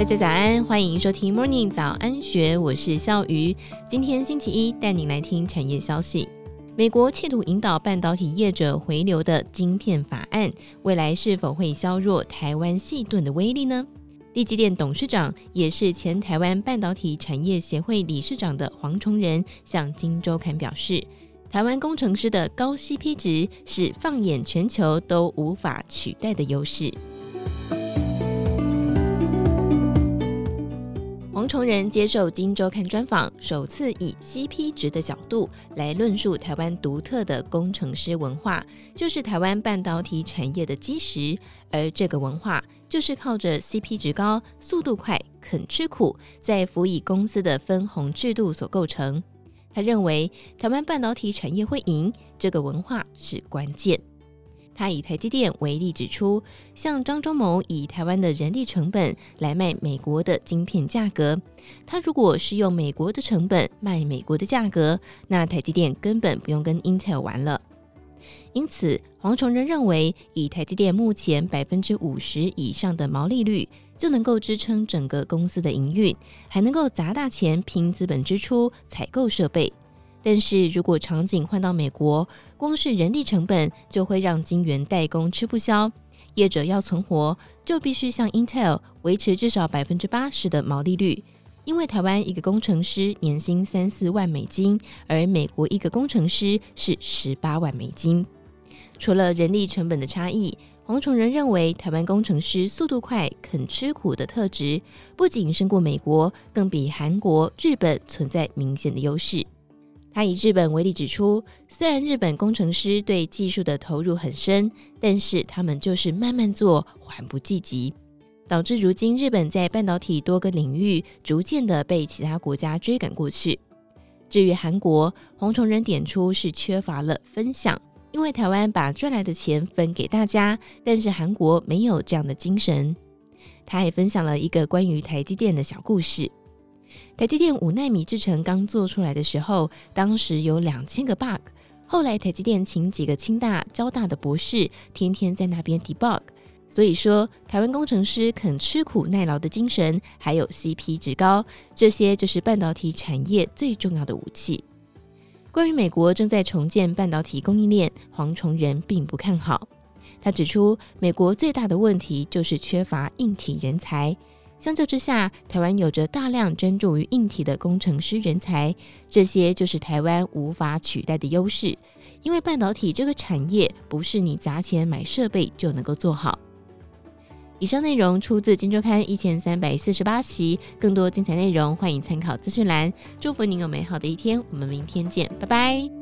大家早安，欢迎收听 Morning 早安学，我是笑鱼。今天星期一，带您来听产业消息。美国企图引导半导体业者回流的晶片法案，未来是否会削弱台湾矽盾的威力呢？力积电董事长也是前台湾半导体产业协会理事长的黄崇仁向《金周刊》表示，台湾工程师的高 CP 值是放眼全球都无法取代的优势。崇仁接受《金周刊》专访，首次以 CP 值的角度来论述台湾独特的工程师文化，就是台湾半导体产业的基石。而这个文化就是靠着 CP 值高、速度快、肯吃苦，再辅以公司的分红制度所构成。他认为，台湾半导体产业会赢，这个文化是关键。他以台积电为例，指出，像张忠谋以台湾的人力成本来卖美国的晶片价格，他如果是用美国的成本卖美国的价格，那台积电根本不用跟 Intel 玩了。因此，黄崇仁认为，以台积电目前百分之五十以上的毛利率，就能够支撑整个公司的营运，还能够砸大钱拼资本支出采购设备。但是如果场景换到美国，光是人力成本就会让晶圆代工吃不消。业者要存活，就必须像 Intel 维持至少百分之八十的毛利率。因为台湾一个工程师年薪三四万美金，而美国一个工程师是十八万美金。除了人力成本的差异，黄崇仁认为台湾工程师速度快、肯吃苦的特质，不仅胜过美国，更比韩国、日本存在明显的优势。他以日本为例指出，虽然日本工程师对技术的投入很深，但是他们就是慢慢做，缓不济急，导致如今日本在半导体多个领域逐渐的被其他国家追赶过去。至于韩国，黄崇仁点出是缺乏了分享，因为台湾把赚来的钱分给大家，但是韩国没有这样的精神。他也分享了一个关于台积电的小故事。台积电五纳米制程刚做出来的时候，当时有两千个 bug。后来台积电请几个清大、交大的博士，天天在那边 debug。所以说，台湾工程师肯吃苦耐劳的精神，还有 CP 值高，这些就是半导体产业最重要的武器。关于美国正在重建半导体供应链，黄崇仁并不看好。他指出，美国最大的问题就是缺乏硬体人才。相较之下，台湾有着大量专注于硬体的工程师人才，这些就是台湾无法取代的优势。因为半导体这个产业不是你砸钱买设备就能够做好。以上内容出自《金周刊》一千三百四十八期，更多精彩内容欢迎参考资讯栏。祝福您有美好的一天，我们明天见，拜拜。